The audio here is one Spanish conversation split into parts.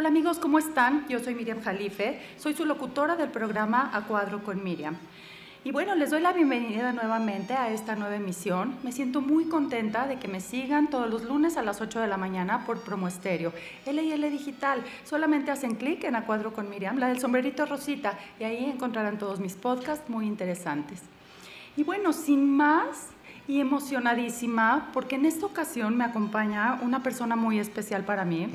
Hola amigos, ¿cómo están? Yo soy Miriam Jalife, soy su locutora del programa A Cuadro con Miriam. Y bueno, les doy la bienvenida nuevamente a esta nueva emisión. Me siento muy contenta de que me sigan todos los lunes a las 8 de la mañana por Promo Estéreo. L Digital. Solamente hacen clic en A Cuadro con Miriam, la del sombrerito rosita, y ahí encontrarán todos mis podcasts muy interesantes. Y bueno, sin más, y emocionadísima porque en esta ocasión me acompaña una persona muy especial para mí.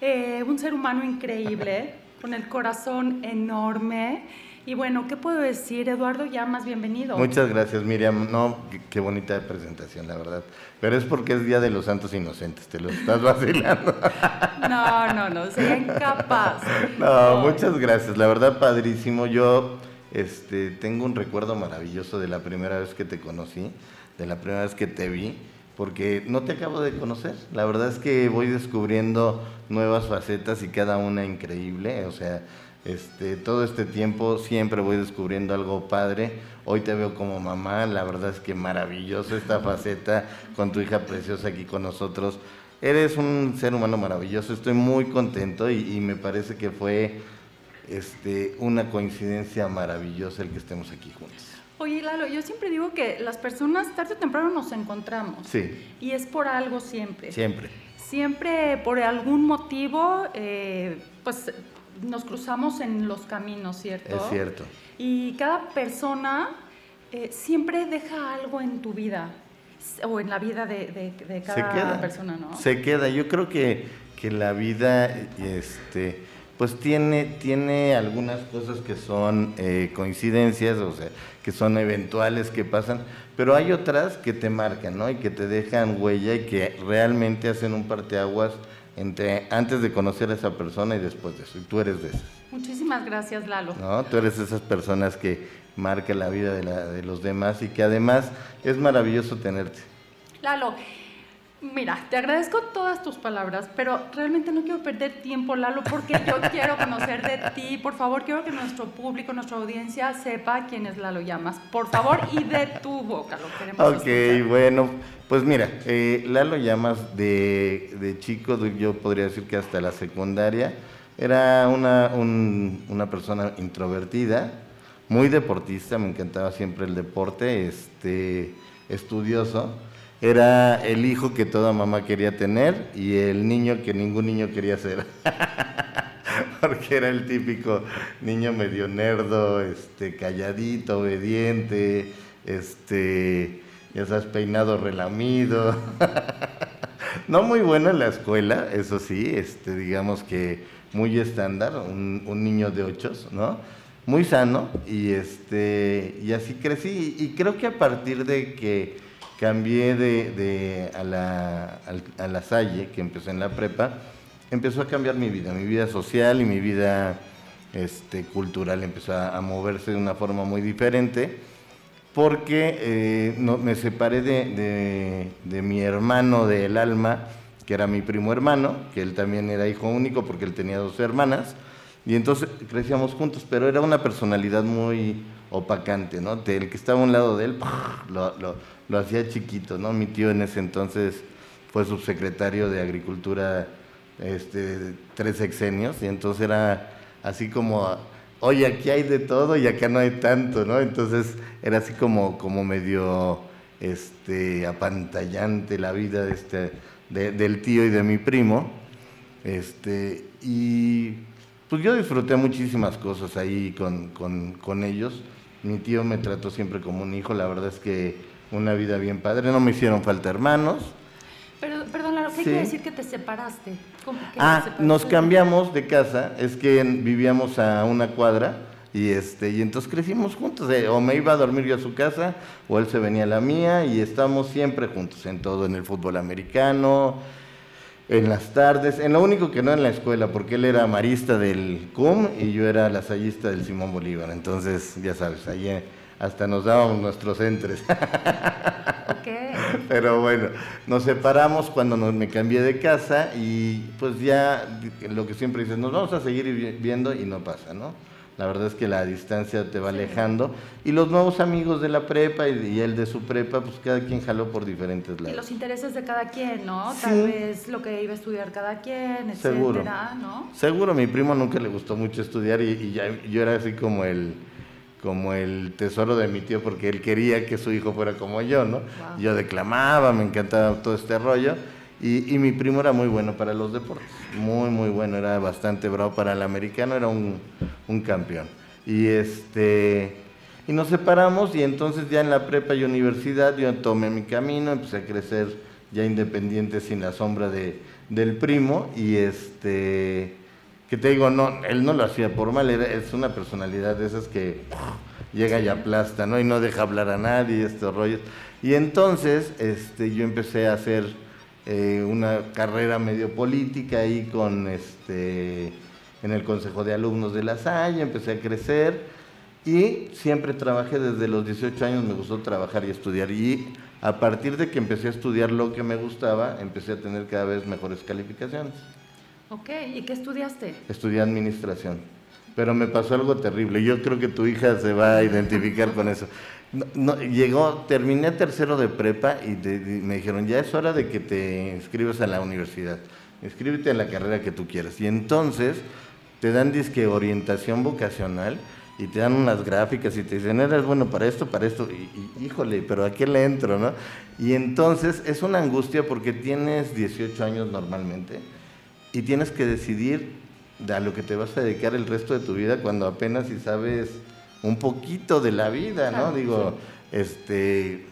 Eh, un ser humano increíble, con el corazón enorme y bueno, ¿qué puedo decir? Eduardo Llamas, bienvenido. Muchas gracias, Miriam. No, qué, bonita presentación, la verdad. Pero es porque es Día de los Santos Inocentes, te lo estás vacilando. no, no, no, sería incapaz. No, muchas gracias, la verdad, padrísimo. Yo este, tengo un recuerdo maravilloso de la primera vez que te conocí, de la primera vez que te vi porque no te acabo de conocer. La verdad es que voy descubriendo nuevas facetas y cada una increíble. O sea, este, todo este tiempo siempre voy descubriendo algo padre. Hoy te veo como mamá, la verdad es que maravilloso esta faceta con tu hija preciosa aquí con nosotros. Eres un ser humano maravilloso, estoy muy contento y, me parece que fue este, una coincidencia maravillosa el que estemos aquí juntos. Oye, Lalo, yo siempre digo que las personas tarde o temprano nos encontramos. Sí. Y es por algo siempre. Siempre. Siempre por algún motivo, eh, pues nos cruzamos en los caminos, ¿cierto? Es cierto. Y cada persona eh, siempre deja algo en tu vida o en la vida de, cada persona, ¿no? Se queda. Yo creo que, que la vida, este, pues tiene, tiene algunas cosas que son eh, coincidencias, o sea, que son eventuales, que pasan, pero hay otras que te marcan, ¿no? Y que te dejan huella y que realmente hacen un parteaguas entre antes de conocer a esa persona y después de eso. Y tú eres de esas. Muchísimas gracias, Lalo. No, tú eres de esas personas que marca la vida de, la, de los demás y que además es maravilloso tenerte. Lalo, Mira, te agradezco todas tus palabras, pero realmente no quiero perder tiempo, Lalo, porque yo quiero conocer de ti. Por favor, quiero que nuestro público, nuestra audiencia sepa quién es Lalo Llamas. Por favor, y de tu boca lo queremos. Ok, bueno, pues mira, eh, Lalo Llamas de, chico, yo podría decir que hasta la secundaria, era una, una persona introvertida, muy deportista, me encantaba siempre el deporte, este, estudioso era el hijo que toda mamá quería tener y el niño que ningún niño quería ser. Porque era el típico niño medio nerdo, este, calladito, obediente, este, ya sabes, peinado relamido. no muy bueno en la escuela, eso sí, este, digamos que muy estándar, un, un niño de ocho, ¿no? Muy sano y, este, y así crecí. Y creo que a partir de que cambié de, a, la, a, la, Salle, que empecé en la prepa, empezó a cambiar mi vida, mi vida social y mi vida este, cultural empezó a, moverse de una forma muy diferente, porque eh, no, me separé de, de, mi hermano del alma, que era mi primo hermano, que él también era hijo único porque él tenía dos hermanas, y entonces crecíamos juntos, pero era una personalidad muy opacante, ¿no? El que estaba a un lado de él, lo, hacía chiquito, ¿no? Mi tío en ese entonces fue subsecretario de Agricultura este, tres sexenios y entonces era así como, oye, aquí hay de todo y acá no hay tanto, ¿no? Entonces era así como, como medio este, apantallante la vida de este, del tío y de mi primo. Este, y pues yo disfruté muchísimas cosas ahí con, con ellos. Mi tío me trató siempre como un hijo, la verdad es que una vida bien padre. No me hicieron falta hermanos. Pero, perdón, ¿qué quiere decir que te separaste? ah, nos cambiamos de casa. Es que vivíamos a una cuadra y este y entonces crecimos juntos. Eh, o me iba a dormir yo a su casa o él se venía a la mía y estamos siempre juntos en todo, en el fútbol americano, en las tardes, en lo único que no en la escuela, porque él era marista del CUM y yo era lasallista del Simón Bolívar. Entonces, ya sabes, allí hasta nos dábamos nuestros entres. Pero bueno, nos separamos cuando me cambié de casa y pues ya lo que siempre dices, nos vamos a seguir viendo y no pasa, ¿no? La verdad es que la distancia te va alejando. Y los nuevos amigos de la prepa y, y, el de su prepa, pues cada quien jaló por diferentes lados. Y los intereses de cada quien, ¿no? Tal vez lo que iba a estudiar cada quien, etcétera, Seguro. ¿no? Seguro, mi primo nunca le gustó mucho estudiar y, y ya, yo era así como el como el tesoro de mi tío porque él quería que su hijo fuera como yo, ¿no? Wow. Yo declamaba, me encantaba todo este rollo y, y, mi primo era muy bueno para los deportes, muy, muy bueno, era bastante bravo para el americano, era un, un campeón. Y este... Y nos separamos y entonces ya en la prepa y universidad yo tomé mi camino, empecé a crecer ya independiente sin la sombra de, del primo y este que te digo, no, él no lo hacía por mal, era, es una personalidad de esas que llega y aplasta, ¿no? Y no deja hablar a nadie, estos rollos. Y entonces este, yo empecé a hacer eh, una carrera medio política ahí con este en el Consejo de Alumnos de La Salle, empecé a crecer y siempre trabajé desde los 18 años, me gustó trabajar y estudiar. Y a partir de que empecé a estudiar lo que me gustaba, empecé a tener cada vez mejores calificaciones. Ok, ¿y qué estudiaste? Estudié administración, pero me pasó algo terrible. Yo creo que tu hija se va a identificar con eso. No, llegó, terminé tercero de prepa y, te, me dijeron, ya es hora de que te inscribas a la universidad. Inscríbete a la carrera que tú quieras. Y entonces te dan disque orientación vocacional y te dan unas gráficas y te dicen, eres bueno para esto, para esto, y, y, híjole, pero ¿a qué le entro, no? Y entonces es una angustia porque tienes 18 años normalmente y tienes que decidir a lo que te vas a dedicar el resto de tu vida cuando apenas si sabes un poquito de la vida, ¿no? Claro, Digo, sí. este,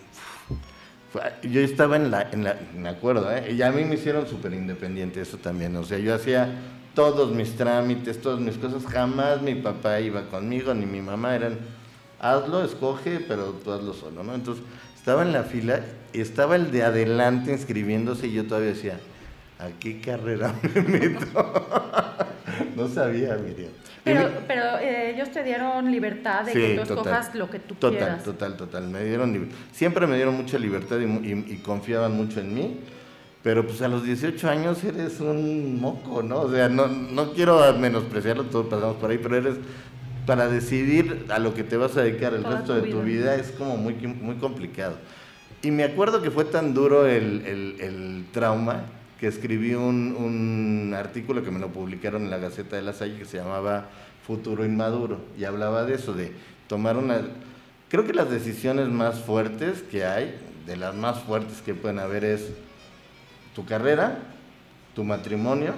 yo estaba en la, en la, me acuerdo, ¿eh? y a mí me hicieron súper independiente eso también, o sea, yo hacía todos mis trámites, todas mis cosas, jamás mi papá iba conmigo, ni mi mamá, eran, hazlo, escoge, pero tú hazlo solo, ¿no? Entonces, estaba en la fila, y estaba el de adelante inscribiéndose y yo todavía decía, ¿a qué carrera me meto? no sabía, Miriam. Pero, pero eh, ellos te dieron libertad de Sí, que tú total. escojas lo que tú Total, quieras. total, total. Me dieron, siempre me dieron mucha libertad y, mu- y- y confiaban mucho en mí. Pero pues a los 18 años eres un moco, ¿no? O sea, no, no quiero menospreciarlo, todos pasamos por ahí, pero eres para decidir a lo que te vas a dedicar el Toda resto tu de tu vida. vida es como muy, muy complicado. Y me acuerdo que fue tan duro el, el- el trauma que escribí un, un artículo que me lo publicaron en la Gaceta de la Salle que se llamaba Futuro Inmaduro y hablaba de eso, de tomar una... Creo que las decisiones más fuertes que hay, de las más fuertes que pueden haber es tu carrera, tu matrimonio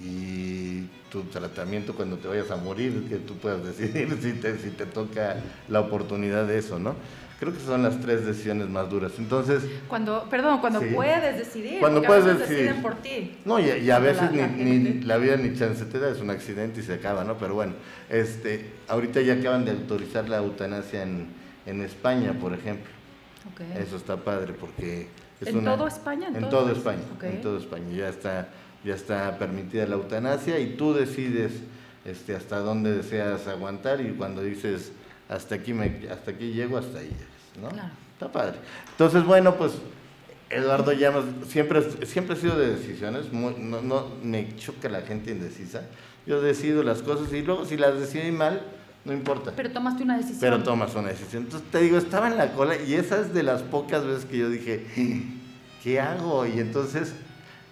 y tu tratamiento cuando te vayas a morir, que tú puedas decidir si te, si te toca la oportunidad de eso, ¿no? Creo que son las tres decisiones más duras. Entonces, Cuando, perdón, cuando Sí. puedes decidir. Cuando a puedes veces decidir. deciden por ti. no, y, y a veces la- ni, la ni la vida ni chance te da, es un accidente y se acaba, ¿no? Pero bueno, este, ahorita ya acaban de autorizar la eutanasia en, en España, por ejemplo. Ok. Eso está padre porque es ¿En una- todo España? En, todo todo? España, Ok. en todo España ya está ya está permitida la eutanasia y tú decides este hasta dónde deseas aguantar y cuando dices hasta aquí me hasta aquí llego hasta ahí llegas, ¿no? Claro. Está padre. Entonces, bueno, pues Eduardo Llamas siempre siempre he sido de decisiones, muy- no, no me choca la gente indecisa. Yo decido las cosas y luego si las decidí mal, no importa. Pero tomaste una decisión. Pero tomas una decisión. Entonces te digo, estaba en la cola y esa es de las pocas veces que yo dije, ¿qué hago? Y entonces,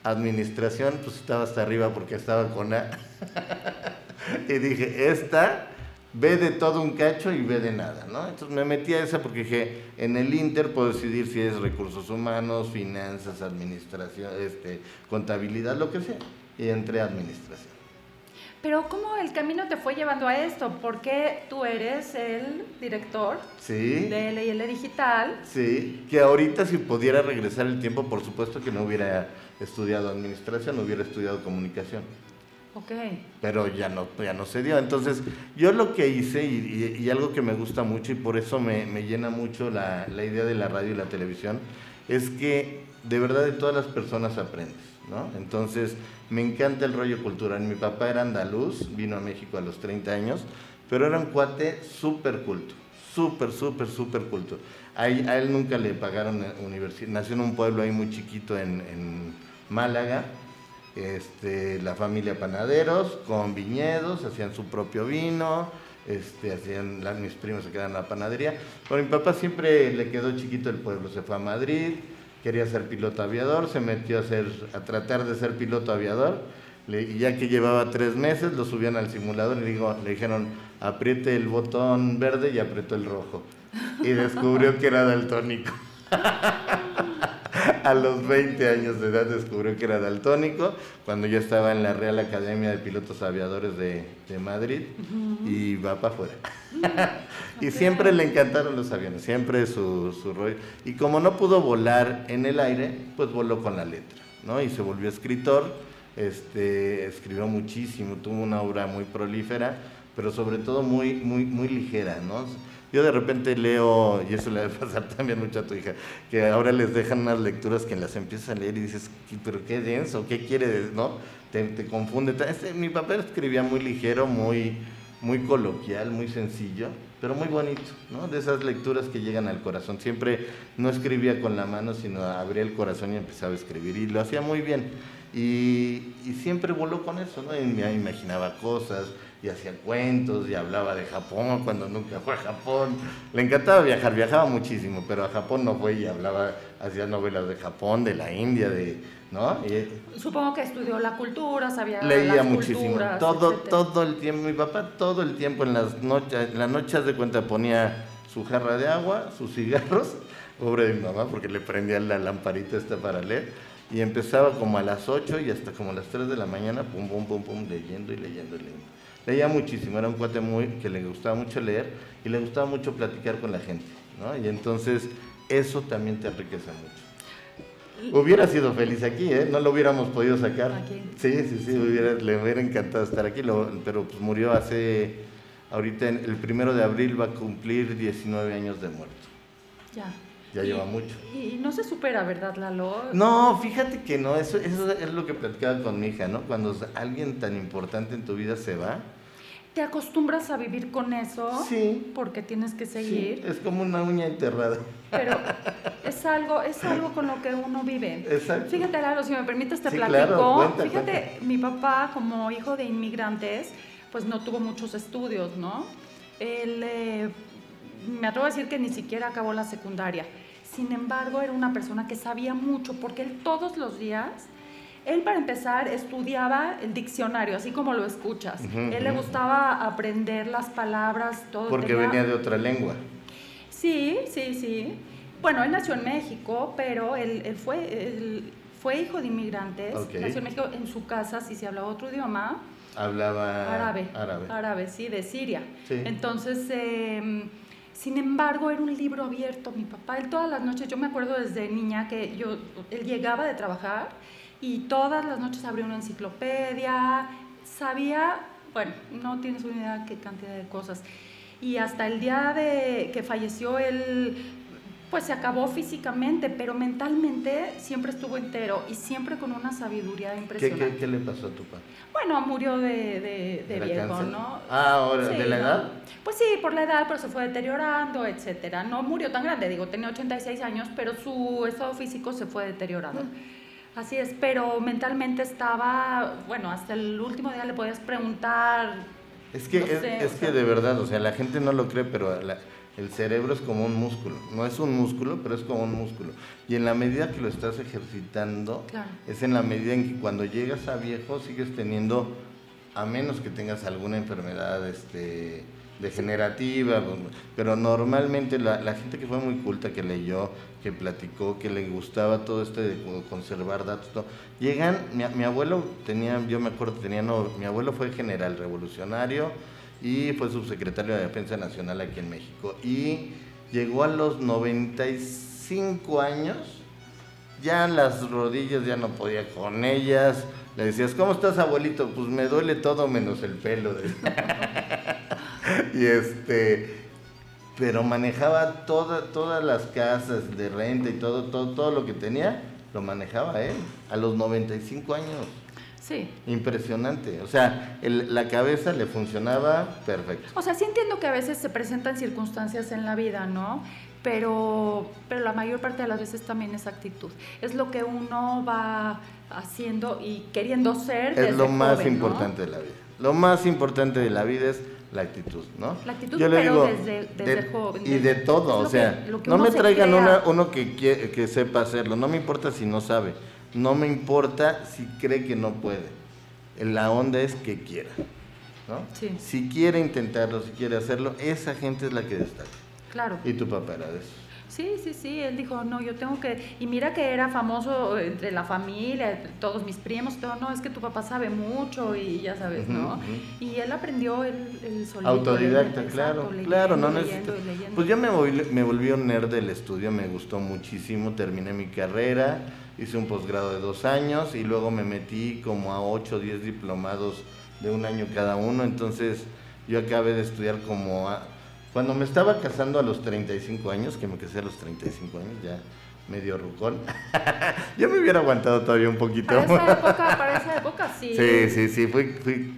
administración, pues estaba hasta arriba porque estaba con A. y dije, esta ve de todo un cacho y ve de nada, ¿no? Entonces me metí a esa porque dije, en el Inter puedo decidir si es recursos humanos, finanzas, administración, este, contabilidad, lo que sea. Y entré a administración. Pero ¿cómo el camino te fue llevando a esto? Porque tú eres el director Sí. de LL Digital. Sí, que ahorita si pudiera regresar el tiempo, por supuesto que no hubiera estudiado administración, hubiera estudiado comunicación, Ok. pero ya no, ya no se dio. Entonces, yo lo que hice, y, y- y algo que me gusta mucho, y por eso me, me llena mucho la, la idea de la radio y la televisión, es que de verdad de todas las personas aprendes, ¿no? Entonces, me encanta el rollo cultural. Mi papá era andaluz, vino a México a los 30 años, pero era un cuate súper culto, súper, súper, súper culto. A a él nunca le pagaron universidad, nació en un pueblo ahí muy chiquito en, en Málaga, este, la familia Panaderos, con viñedos, hacían su propio vino, este, hacían, mis primos se quedaban en la panadería. Pero mi papá siempre le quedó chiquito el pueblo, se fue a Madrid, quería ser piloto aviador, se metió a, ser, a tratar de ser piloto aviador, y ya que llevaba tres meses, lo subían al simulador y digo, le dijeron, apriete el botón verde y apretó el rojo. Y descubrió que era daltónico. a los 20 años de edad descubrió que era daltónico, cuando yo estaba en la Real Academia de Pilotos Aviadores de, Madrid y va para afuera. y siempre le encantaron los aviones, siempre su, su rollo. Y como no pudo volar en el aire, pues voló con la letra, ¿no? Y se volvió escritor, este, escribió muchísimo, tuvo una obra muy prolífera, pero sobre todo muy, muy, muy ligera, ¿no? Yo de repente leo, y eso le debe pasar también mucho a tu hija, que ahora les dejan unas lecturas que las empiezas a leer y dices, pero qué denso, qué quiere, ¿no? Te, te confunde. Este, mi papá escribía muy ligero, muy, muy coloquial, muy sencillo, pero muy bonito, ¿no? De esas lecturas que llegan al corazón. Siempre no escribía con la mano, sino abría el corazón y empezaba a escribir, y lo hacía muy bien. Y, y siempre voló con eso, ¿no? Y me imaginaba cosas, y hacía cuentos y hablaba de Japón cuando nunca fue a Japón. Le encantaba viajar, viajaba muchísimo, pero a Japón no fue y hablaba, hacía novelas de Japón, de la India, de, ¿no? Supongo que estudió la cultura, sabía Leía muchísimo, todo, todo el tiempo, mi papá todo el tiempo en las noches, en las noches de cuenta ponía su jarra de agua, sus cigarros, pobre de mi mamá porque le prendía la lamparita esta para leer y empezaba como a las 8 y hasta como a las 3 de la mañana, pum, pum, pum, pum, leyendo y leyendo y leyendo. Leía muchísimo, era un cuate muy que le gustaba mucho leer y le gustaba mucho platicar con la gente, ¿no? Y entonces eso también te enriquece mucho. Hubiera sido feliz aquí, ¿eh? No lo hubiéramos podido sacar. Aquí. Sí, sí, sí, le hubiera encantado estar aquí, pero pues murió hace, ahorita el primero de abril va a cumplir 19 años de muerto. Ya. Ya lleva mucho. Y no se supera, ¿verdad, Lalo? No, fíjate que no, eso, eso es lo que platicaba con mi hija, ¿no? Cuando alguien tan importante en tu vida se va, te acostumbras a vivir con eso. Sí. Porque tienes que seguir. es como una uña enterrada. Pero es algo, es algo con lo que uno vive. Exacto. Fíjate, Lalo, si me permites te platico. Fíjate, mi papá, como hijo de inmigrantes, pues no tuvo muchos estudios, ¿no? Él, eh, me atrevo a decir que ni siquiera acabó la secundaria. Sin embargo, era una persona que sabía mucho porque él todos los días él, para empezar, estudiaba el diccionario, así como lo escuchas. él le gustaba aprender las palabras, todo. Porque venía de otra lengua. Sí, sí, sí. Bueno, él nació en México, pero él, fue, fue hijo de inmigrantes. Nació en México, en su casa si se hablaba otro idioma. Hablaba árabe. Árabe. Árabe, sí, de Siria. Entonces, em, sin embargo, era un libro abierto, mi papá. Él todas las noches, yo me acuerdo desde niña que yo, él llegaba de trabajar y todas las noches abría una enciclopedia, sabía, bueno, no tienes una idea qué cantidad de cosas. Y hasta el día de que falleció él, pues se acabó físicamente, pero mentalmente siempre estuvo entero y siempre con una sabiduría impresionante. ¿Qué, le pasó a tu padre? Bueno, murió de, de, viejo, ¿no? Ah, ahora, ¿de la edad? Pues sí, por la edad, pero se fue deteriorando, etcétera. No murió tan grande, digo, tenía 86 años, pero su estado físico se fue deteriorando. Mm. Así es, pero mentalmente estaba, bueno, hasta el último día le podías preguntar. Es que, es, que de verdad, o sea, la gente no lo cree, pero el cerebro es como un músculo. No es un músculo, pero es como un músculo. Y en la medida que lo estás ejercitando, es en la medida en que cuando llegas a viejo sigues teniendo, a menos que tengas alguna enfermedad, este degenerativa, pero normalmente la, gente que fue muy culta, que leyó, que platicó, que le gustaba todo esto de conservar datos, llegan, mi, mi, abuelo tenía, yo me acuerdo, tenía, no, mi abuelo fue general revolucionario y fue subsecretario de Defensa Nacional aquí en México y llegó a los 95 años, ya las rodillas ya no podía con ellas, le decías, ¿cómo estás abuelito? Pues me duele todo menos el pelo. y este, pero manejaba toda, todas las casas de renta y todo, todo, todo lo que tenía, lo manejaba él, a los 95 años. Sí. Impresionante. O sea, la cabeza le funcionaba perfecto. O sea, sí entiendo que a veces se presentan circunstancias en la vida, ¿no? pero, pero la mayor parte de las veces también es actitud. Es lo que uno va haciendo y queriendo ser. Es lo más importante de la vida. Lo más importante de la vida es la actitud, ¿no? La actitud, Yo le pero desde, desde joven. Y de todo, o sea, no me traigan uno que, que sepa hacerlo, no me importa si no sabe, no me importa si cree que no puede. La onda es que quiera, ¿no? Si quiere intentarlo, si quiere hacerlo, esa gente es la que destaca. Claro. Y tu papá era de eso. Sí, sí, sí, él dijo, no, yo tengo que, y mira que era famoso entre la familia, entre todos mis primos, todo, no, es que tu papá sabe mucho y ya sabes, ¿no? Y él aprendió el, el solito. Autodidacta, claro, claro, no necesito. Pues yo me volví, me volví un nerd del estudio, me gustó muchísimo, terminé mi carrera, hice un posgrado de dos años y luego me metí como a ocho o diez diplomados de un año cada uno, entonces yo acabé de estudiar como... A, cuando me estaba casando a los 35 años, que me casé a los 35 años, ya medio rucón, yo me hubiera aguantado todavía un poquito. Para esa época, para esa época sí. Sí, sí, sí, fui, fui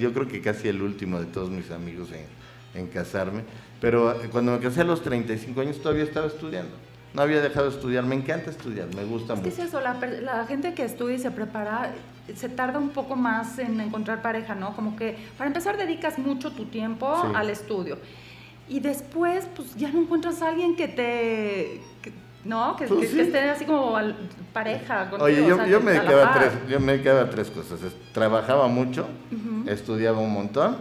yo creo que casi el último de todos mis amigos en, en casarme. Pero eh, cuando me casé a los 35 años todavía estaba estudiando. No había dejado de estudiar, me encanta estudiar, me gusta mucho. Es eso, la, la, gente que estudia y se prepara se tarda un poco más en encontrar pareja, ¿no? Como que para empezar dedicas mucho tu tiempo al estudio y después pues ya no encuentras a alguien que te... ¿no? Que, pues esté así como pareja. Oye, yo, yo, me dedicaba tres, yo me dedicaba tres cosas. Trabajaba mucho, estudiaba un montón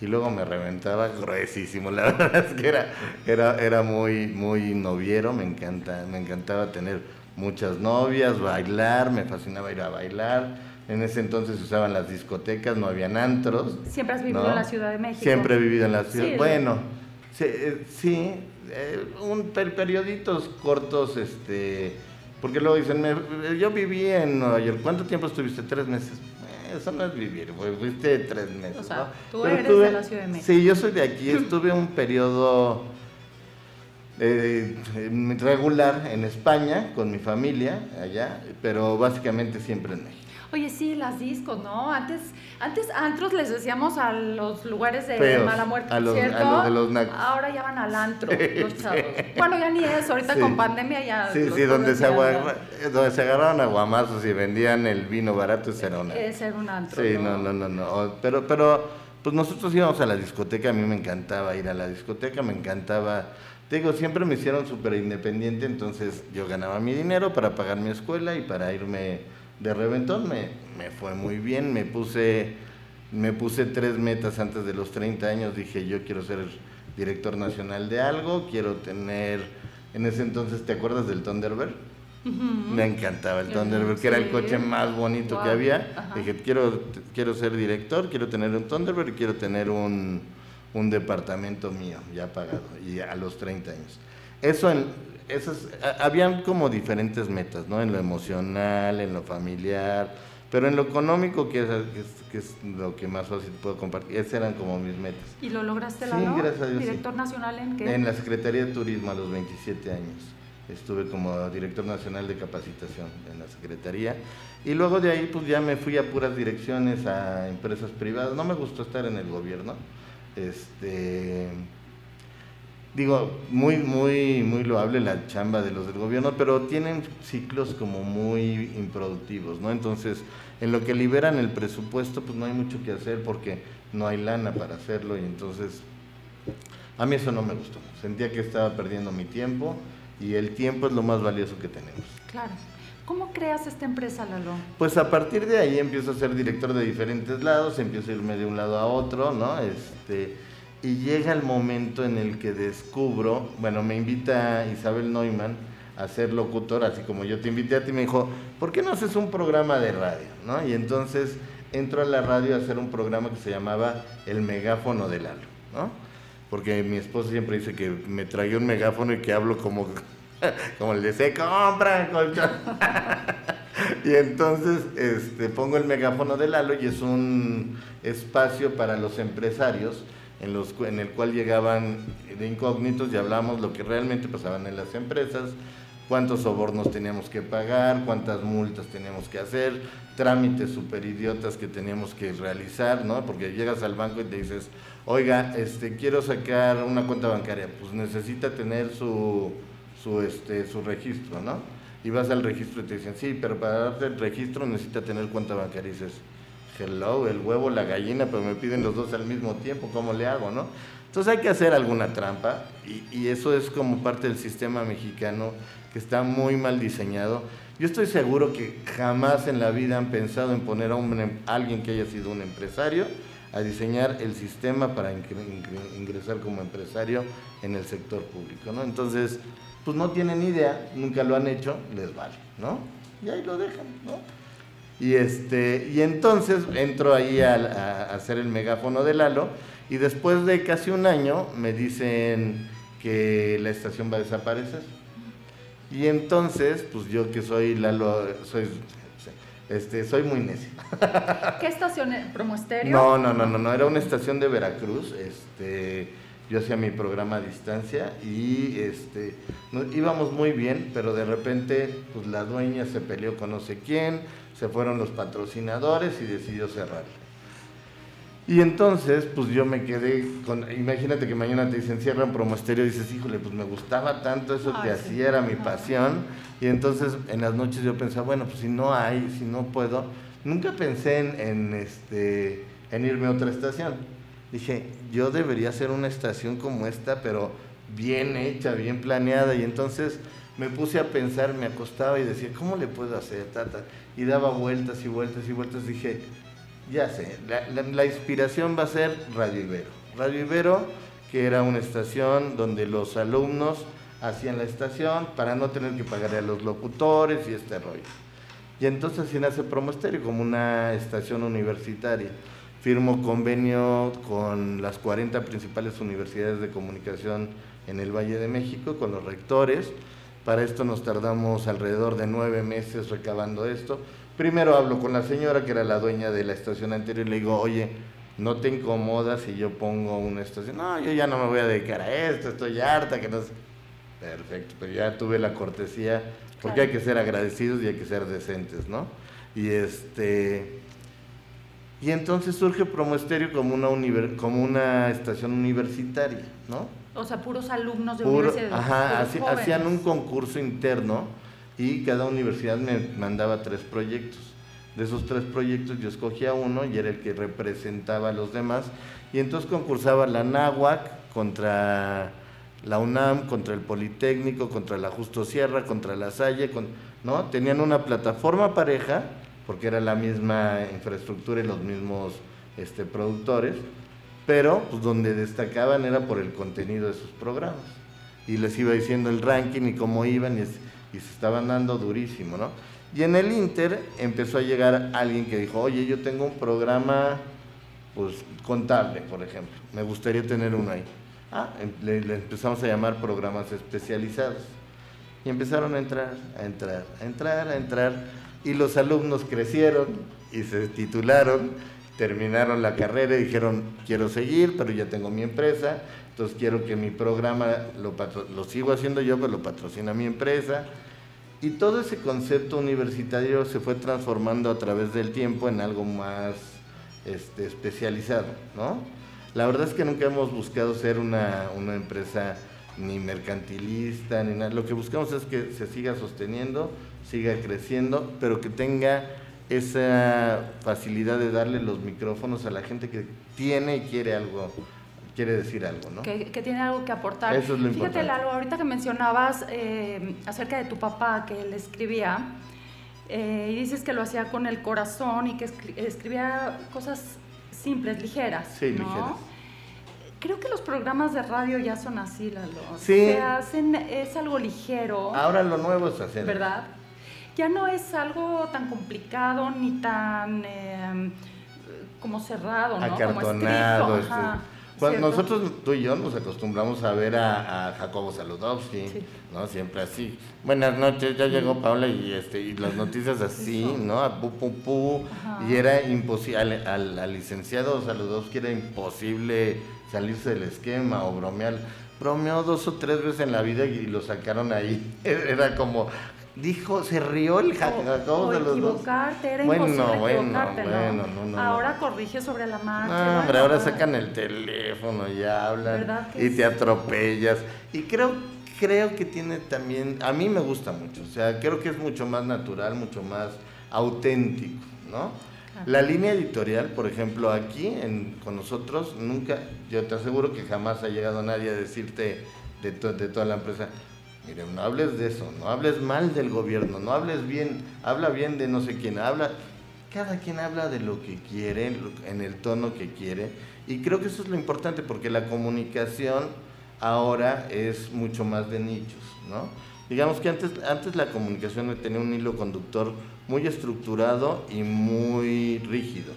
y luego me reventaba gruesísimo. La verdad es que era, era, era muy, muy noviero, me, encanta, me encantaba tener muchas novias, bailar, me fascinaba ir a bailar. En ese entonces usaban las discotecas, no habían antros. ¿Siempre has vivido en la Ciudad de México? Siempre he vivido en la ciudad. bueno, Sí, eh, sí eh, un perioditos cortos, este, porque luego dicen, yo viví en Nueva York, ¿cuánto tiempo estuviste? Tres meses. Eh, eso no es vivir, fuiste tres meses. O sea, tú eres de la Ciudad de México. Sí, yo soy de aquí, estuve un periodo regular en España con mi familia allá, pero básicamente siempre en México. Oye, sí, las discos, ¿no? Antes, antes antros les decíamos a los lugares de mala muerte, a los, ¿cierto? A los de los Ahora ya van al antro, los chavos. Bueno, ya ni eso, ahorita con pandemia ya. Sí, sí, donde se, donde se agarraron aguamazos y vendían el vino barato, ese era un antro. Ese era un antro. Sí, no, no, no, no. Pero, pero, pues nosotros íbamos a la discoteca, a mí me encantaba ir a la discoteca, me encantaba. Te digo, siempre me hicieron súper independiente, entonces yo ganaba mi dinero para pagar mi escuela y para irme de reventón me, me fue muy bien, me puse, me puse tres metas antes de los 30 años, dije yo quiero ser director nacional de algo, quiero tener, en ese entonces, ¿te acuerdas del Thunderbird? Me encantaba el Thunderbird, que era el coche más bonito que había. Dije, quiero, quiero ser director, quiero tener un Thunderbird y quiero tener un, un departamento mío ya pagado, y a los 30 años. Eso en, esas, habían como diferentes metas, ¿no? En lo emocional, en lo familiar, pero en lo económico, que es, que es, lo que más fácil puedo compartir, esas eran como mis metas. ¿Y lo lograste, la Sí, gracias a Dios. ¿Director nacional en qué? En la Secretaría de Turismo a los 27 años. Estuve como director nacional de capacitación en la Secretaría. Y luego de ahí, pues ya me fui a puras direcciones a empresas privadas. No me gustó estar en el gobierno. Este digo, muy, muy, muy loable la chamba de los del gobierno, pero tienen ciclos como muy improductivos, ¿no? Entonces, en lo que liberan el presupuesto, pues no hay mucho que hacer porque no hay lana para hacerlo y entonces a mí eso no me gustó. Sentía que estaba perdiendo mi tiempo y el tiempo es lo más valioso que tenemos. Claro. ¿Cómo creas esta empresa, Lalo? Pues a partir de ahí empiezo a ser director de diferentes lados, empiezo a irme de un lado a otro, ¿no? Este, y llega el momento en el que descubro, bueno, me invita Isabel Neumann a ser locutor, así como yo te invité a ti, me dijo, ¿por qué no haces un programa de radio? ¿no? Y entonces entro a la radio a hacer un programa que se llamaba El Megáfono del Lalo, ¿no? Porque mi esposo siempre dice que me trae un megáfono y que hablo como, como el de se compra colchón. y entonces este, pongo el megáfono del Lalo y es un espacio para los empresarios en, los, en el cual llegaban de incógnitos y hablamos lo que realmente pasaban en las empresas, cuántos sobornos teníamos que pagar, cuántas multas teníamos que hacer, trámites super idiotas que teníamos que realizar, ¿no? Porque llegas al banco y te dices, oiga, este, quiero sacar una cuenta bancaria, pues necesita tener su, su, este, su registro, ¿no? Y vas al registro y te dicen, sí, pero para darte el registro necesita tener cuenta bancaria. Y dices, el huevo, la gallina, pero me piden los dos al mismo tiempo, ¿cómo le hago, no? Entonces hay que hacer alguna trampa y, eso es como parte del sistema mexicano que está muy mal diseñado. Yo estoy seguro que jamás en la vida han pensado en poner a, un, em, alguien que haya sido un empresario a diseñar el sistema para ingresar como empresario en el sector público, ¿no? Entonces, pues no tienen idea, nunca lo han hecho, les vale, ¿no? Y ahí lo dejan, ¿no? Y, este, y entonces entro ahí a, a hacer el megáfono de Lalo y después de casi un año me dicen que la estación va a desaparecer. Y entonces, pues yo que soy Lalo, soy, este, soy muy necio. ¿Qué estación? ¿Promo estéreo? No, no, no, no, no, era una estación de Veracruz. Este, yo hacía mi programa a distancia y este, íbamos muy bien, pero de repente, pues la dueña se peleó con no sé quién, se fueron los patrocinadores y decidió cerrar. Y entonces, pues yo me quedé con, imagínate que mañana te dicen cierran promo estéreo y dices, híjole, pues me gustaba tanto eso que hacía, era mi pasión. Y entonces en las noches yo pensaba, bueno, pues si no hay, si no puedo, nunca pensé en, en, este, en irme a otra estación. Dije, yo debería hacer una estación como esta, pero bien hecha, bien planeada. Y entonces me puse a pensar, me acostaba y decía, ¿cómo le puedo hacer? Y daba vueltas y vueltas y vueltas. Dije, ya sé, la, inspiración va a ser Radio Ibero. Radio Ibero, que era una estación donde los alumnos hacían la estación para no tener que pagar a los locutores y este rollo. Y entonces así nace Promo Estéreo como una estación universitaria. Firmo convenio con las 40 principales universidades de comunicación en el Valle de México, con los rectores. Para esto nos tardamos alrededor de nueve meses recabando esto Primero hablo con la señora que era la dueña de la estación anterior y le digo, oye, ¿no te incomoda si yo pongo una estación? No, yo ya no me voy a dedicar a esto, estoy harta, que no sé. Perfecto, pero ya tuve la cortesía, porque hay que ser agradecidos y hay que ser decentes, ¿no? Y este... Y entonces surge Promo Estéreo como una, como una estación universitaria, ¿no? O sea, puros alumnos de universidad. Ajá, hacían un concurso interno y cada universidad me mandaba tres proyectos. De esos tres proyectos yo escogía uno y era el que representaba a los demás. Y entonces concursaba la NAWAC contra la UNAM, contra el Politécnico, contra la Justo Sierra, contra la Salle, ¿no? Tenían una plataforma pareja, porque era la misma infraestructura y los mismos este, productores, pero pues, donde destacaban era por el contenido de sus programas. Y les iba diciendo el ranking y cómo iban. Y y se estaban dando durísimo, ¿no? Y en el Inter empezó a llegar alguien que dijo, oye, yo tengo un programa pues, contable, por ejemplo, me gustaría tener uno ahí. Ah, em, le, empezamos a llamar programas especializados. Y empezaron a entrar, a entrar, a entrar, a entrar. Y los alumnos crecieron y se titularon, terminaron la carrera y dijeron, quiero seguir, pero ya tengo mi empresa, entonces quiero que mi programa lo, lo sigo haciendo yo, pero lo patrocina mi empresa. Y todo ese concepto universitario se fue transformando a través del tiempo en algo más este, especializado, ¿no? La verdad es que nunca hemos buscado ser una, una empresa ni mercantilista, ni nada. Lo que buscamos es que se siga sosteniendo, siga creciendo, pero que tenga esa facilidad de darle los micrófonos a la gente que tiene y quiere algo quiere decir algo, ¿no? Que, tiene algo que aportar. Eso es lo Fíjate, Lalo, ahorita que mencionabas eh, acerca de tu papá que él escribía, eh, y dices que lo hacía con el corazón y que escribía cosas simples, ligeras. Sí, ligeras. Creo que los programas de radio ya son así, Lalo. Sí. Se hacen, es algo ligero. Ahora lo nuevo es hacer. ¿Verdad? Ya no es algo tan complicado ni tan eh, como cerrado, ¿no? Acartonado. Como este, cuando nosotros, tú y yo, nos acostumbramos a ver a, Jacobo Saludowski, ¿no? Siempre así. Buenas noches, ya llegó Paula y este y las noticias así, ¿no? A pu, pu, pu. Y era imposible, al, licenciado Saludowski era imposible salirse del esquema o bromear. Bromeó dos o tres veces en la vida y lo sacaron ahí. Era como, dijo, se rió el Jacobo de los equivocarte, era bueno, imposible bueno, equivocarte, bueno, ¿no? No, ahora corrige sobre la marcha. No, hombre, ahora sacan el teléfono y hablan y te atropellas. Y creo, creo que tiene también, a mí me gusta mucho, o sea, creo que es mucho más natural, mucho más auténtico, ¿no? La línea editorial, por ejemplo, aquí en, con nosotros, nunca, yo te aseguro que jamás ha llegado nadie a decirte de, de toda la empresa, mire, no hables de eso, no hables mal del gobierno, no hables bien, habla bien de no sé quién, habla, cada quien habla de lo que quiere, en el tono que quiere, y creo que eso es lo importante, porque la comunicación ahora es mucho más de nichos, ¿no? Digamos que antes, antes la comunicación tenía un hilo conductor muy estructurado y muy rígido.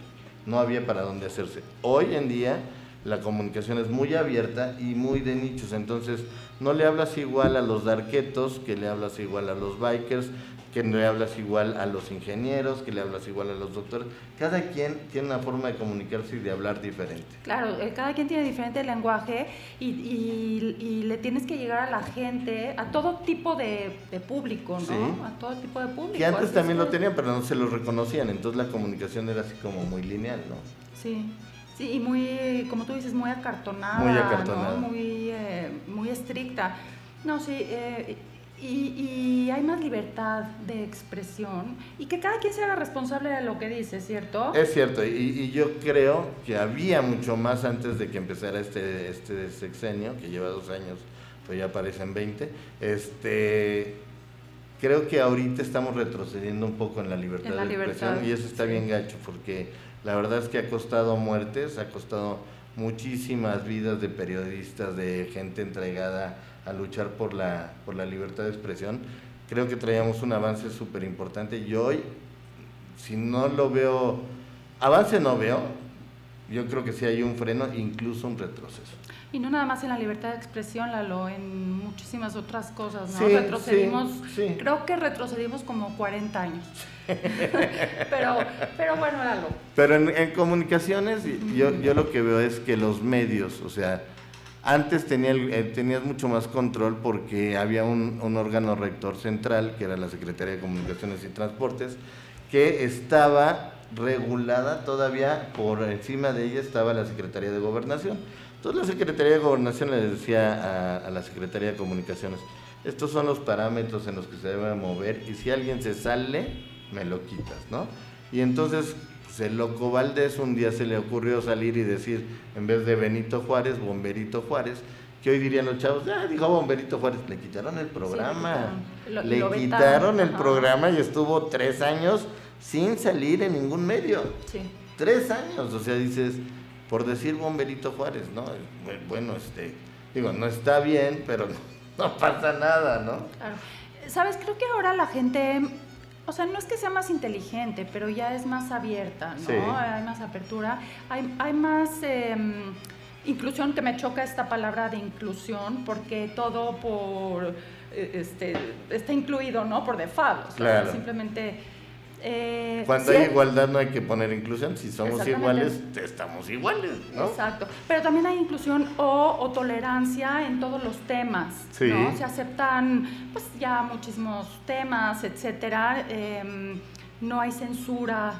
No había para dónde hacerse. Hoy en día la comunicación es muy abierta y muy de nichos, entonces no le hablas igual a los darquetos que le hablas igual a los bikers, que le hablas igual a los ingenieros, que le hablas igual a los doctores. Cada quien tiene una forma de comunicarse y de hablar diferente. Claro, eh, cada quien tiene diferente lenguaje y, y, le tienes que llegar a la gente, a todo tipo de, público, ¿no? A todo tipo de público. Que antes también lo tenían, pero no se lo reconocían, entonces la comunicación era así como muy lineal, ¿no? Sí. Sí, y muy, como tú dices, muy acartonada, muy, acartonada. muy, eh, muy estricta. No, sí, eh, y, hay más libertad de expresión y que cada quien se haga responsable de lo que dice, ¿cierto? Es cierto, y, yo creo que había mucho más antes de que empezara este, este sexenio, que lleva dos años, pues ya parecen 20, este, creo que ahorita estamos retrocediendo un poco en la libertad de expresión y eso está bien gacho porque la verdad es que ha costado muertes, ha costado muchísimas vidas de periodistas, de gente entregada a luchar por la, por la libertad de expresión. Creo que traíamos un avance súper importante y hoy, si no lo veo, avance no veo, yo creo que sí hay un freno, incluso un retroceso. Y no nada más en la libertad de expresión, Lalo, en muchísimas otras cosas, ¿no? retrocedimos, creo que retrocedimos como 40 años. pero, pero bueno, Lalo. Pero en, comunicaciones, yo, yo lo que veo es que los medios, o sea, antes tenía eh, tenías mucho más control porque había un, un, órgano rector central, que era la Secretaría de Comunicaciones y Transportes, que estaba regulada todavía, por encima de ella estaba la Secretaría de Gobernación. Entonces la Secretaría de Gobernación le decía a, a la Secretaría de Comunicaciones, estos son los parámetros en los que se debe mover y si alguien se sale, me lo quitas, ¿no? Y entonces pues, el loco Valdés un día se le ocurrió salir y decir, en vez de Benito Juárez, Bomberito Juárez, que hoy dirían los chavos, ah, dijo Bomberito Juárez, le quitaron el programa, le quitaron el programa y estuvo tres años sin salir en ningún medio. Sí. Tres años, o sea, dices, por decir Bomberito Juárez, ¿no? Bueno, este, digo, no está bien, pero no, pasa nada, ¿no? Claro. Sabes, creo que ahora la gente, o sea, no es que sea más inteligente, pero ya es más abierta, ¿no? Hay más apertura, hay, hay más... Em, inclusión, que me choca esta palabra de inclusión, porque todo por, eh, este, está incluido, ¿no? Por default. claro. simplemente eh, Cuando hay igualdad no hay que poner inclusión, si somos iguales, estamos iguales, ¿no? Exacto, pero también hay inclusión o, tolerancia en todos los temas, ¿no? Se aceptan pues ya muchísimos temas, etcétera, em, no hay censura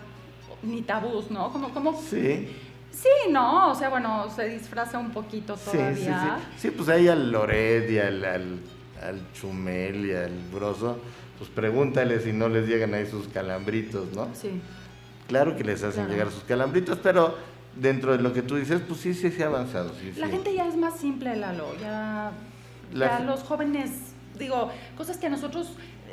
ni tabús, ¿no? Como, como, sí. Sí, no, o sea, bueno, se disfraza un poquito todavía. Sí, sí, sí. sí pues hay al Lored y al, al, al Chumel y al Broso pues pregúntale si no les llegan ahí sus calambritos, ¿no? Sí. Claro que les hacen llegar sus calambritos, pero dentro de lo que tú dices, pues sí, sí, sí ha avanzado. la gente ya es más simple, Lalo, ya, ya los jóvenes, digo, cosas que a nosotros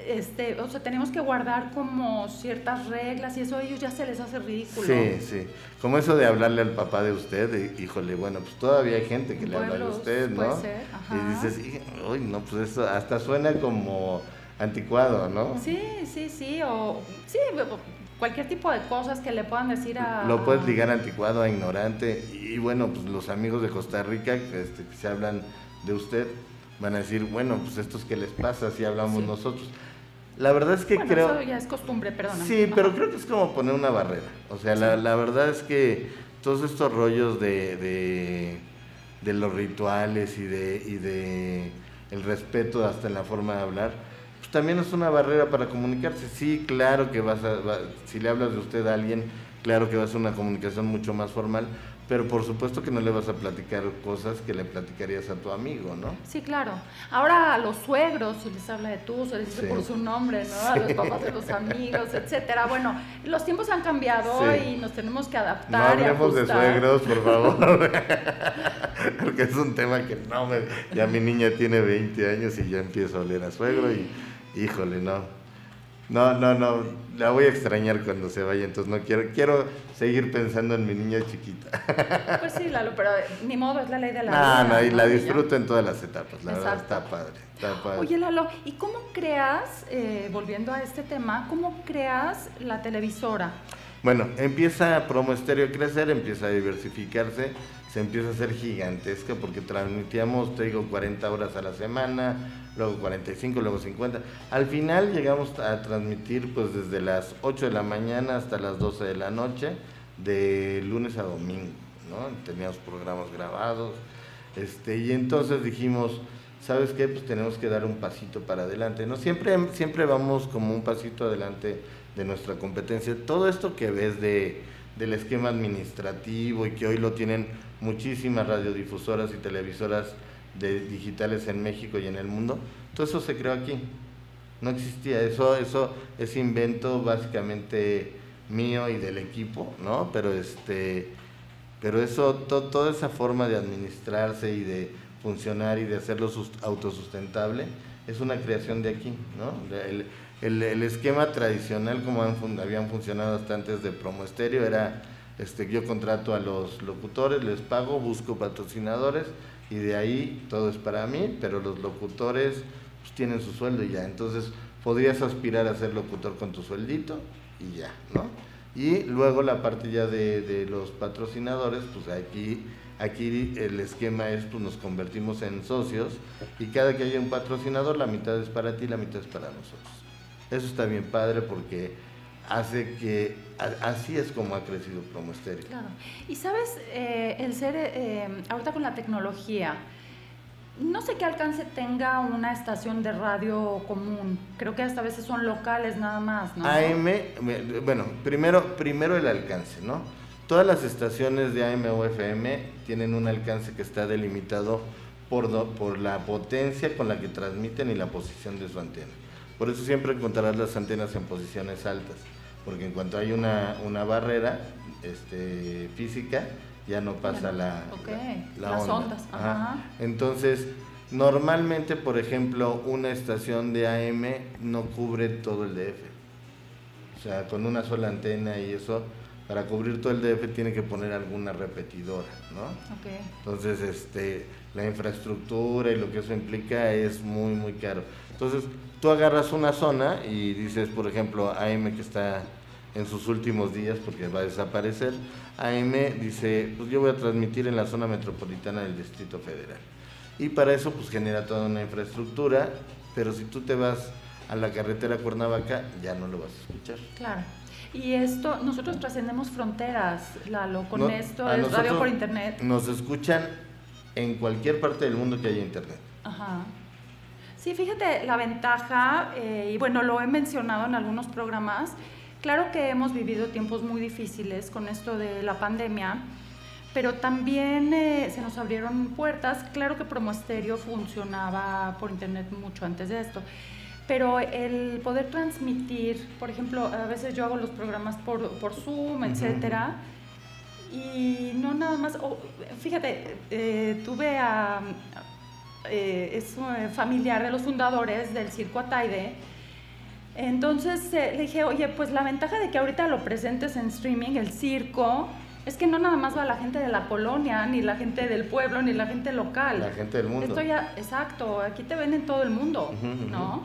este, o sea, tenemos que guardar como ciertas reglas y eso a ellos ya se les hace ridículo. Sí, sí. Como eso de hablarle al papá de usted, híjole, bueno, pues todavía hay gente que le habla a usted, ¿no? Puede ser, ajá. Y dices, uy, no, pues eso hasta suena como anticuado, ¿no? Sí, sí, sí, o sí, cualquier tipo de cosas que le puedan decir a... Lo puedes ligar anticuado a ignorante y bueno, pues los amigos de Costa Rica este, que se hablan de usted van a decir, bueno, pues estos que les pasa si hablamos nosotros. La verdad es que creo... Eso ya es costumbre, perdón. Sí, pero creo que es como poner una barrera. O sea, la, la, verdad es que todos estos rollos de, de, de los rituales y de, y de el respeto hasta en la forma de hablar, pues también es una barrera para comunicarse. Sí, claro que vas a, si le hablas de usted a alguien, claro que va a ser una comunicación mucho más formal, pero por supuesto que no le vas a platicar cosas que le platicarías a tu amigo, ¿no? Sí, claro. Ahora a los suegros se les habla de tú, se les dice por su nombre, ¿no? A los papás de los amigos, etcétera. Bueno, los tiempos han cambiado y nos tenemos que adaptar. No hablemos de suegros, por favor. Porque es un tema que no me. Ya mi niña tiene 20 años y ya empiezo a oler a suegro y, híjole, no. No, no, no, la voy a extrañar cuando se vaya, entonces no quiero, quiero seguir pensando en mi niña chiquita. Pues sí, Lalo, pero ni modo, es la ley de la vida. No, y la disfruto en todas las etapas, la verdad está padre, está padre. Oye, Lalo, ¿y cómo creas, eh, volviendo a este tema, cómo creas la televisora? Bueno, empieza Promo Estéreo a crecer, empieza a diversificarse, se empieza a hacer gigantesca porque transmitíamos, te digo, 40 horas a la semana, luego 45, luego 50. Al final llegamos a transmitir pues desde las 8 de la mañana hasta las 12 de la noche, de lunes a domingo, ¿no? Teníamos programas grabados, este, y entonces dijimos, ¿sabes qué? Pues tenemos que dar un pasito para adelante, ¿no? Siempre, siempre vamos como un pasito adelante de nuestra competencia. Todo esto que ves de, del esquema administrativo y que hoy lo tienen muchísimas radiodifusoras y televisoras de digitales en México y en el mundo. Todo eso se creó aquí. No existía. Eso, eso es invento básicamente mío y del equipo, ¿no? Pero este, pero eso, toda esa forma de administrarse y de funcionar y de hacerlo autosustentable es una creación de aquí, ¿no? El, el, esquema tradicional como habían funcionado hasta antes de Promo Estéreo era este, yo contrato a los locutores, les pago, busco patrocinadores y de ahí todo es para mí, pero los locutores pues, tienen su sueldo y ya. Entonces podrías aspirar a ser locutor con tu sueldito y ya, ¿no? Y luego la parte ya de, de los patrocinadores, pues aquí, aquí el esquema es, pues nos convertimos en socios y cada que haya un patrocinador, la mitad es para ti, la mitad es para nosotros. Eso está bien padre porque hace que así es como ha crecido Promo Estéreo. Claro. Y sabes, eh, el ser eh, ahorita con la tecnología, no sé qué alcance tenga una estación de radio común. Creo que hasta a veces son locales nada más, ¿no? AM, bueno, primero, primero el alcance, ¿no? Todas las estaciones de AM o FM tienen un alcance que está delimitado por, por la potencia con la que transmiten y la posición de su antena. Por eso siempre encontrarás las antenas en posiciones altas porque en cuanto hay una, una barrera este, física, ya no pasa la, la, Las ondas. Entonces, normalmente, por ejemplo, una estación de AM no cubre todo el DF. O sea, con una sola antena y eso, para cubrir todo el DF tiene que poner alguna repetidora, ¿no? Entonces, este, la infraestructura y lo que eso implica es muy, muy caro. Entonces, tú agarras una zona y dices, por ejemplo, AM que está en sus últimos días porque va a desaparecer. AM dice, pues yo voy a transmitir en la zona metropolitana del Distrito Federal. Y para eso pues genera toda una infraestructura, pero si tú te vas a la carretera Cuernavaca ya no lo vas a escuchar. Claro. Y esto, nosotros trascendemos fronteras, Lalo, con esto es radio por internet. Nos escuchan en cualquier parte del mundo que haya internet. Ajá. Sí, fíjate la ventaja, eh, y bueno, lo he mencionado en algunos programas, Claro que hemos vivido tiempos muy difíciles con esto de la pandemia, pero también eh, se nos abrieron puertas. Claro que Promo funcionaba por internet mucho antes de esto, pero el poder transmitir, por ejemplo, a veces yo hago los programas por, por Zoom, etcétera, y no nada más. fíjate, eh, tuve a. Eh, es familiar de los fundadores del Circo Ataide entonces eh, le dije, oye, pues la ventaja de que ahorita lo presentes en streaming, el circo, es que no nada más va la gente de la colonia, ni la gente del pueblo, ni la gente local. La gente del mundo. Esto ya, exacto, aquí te ven en todo el mundo, ¿no?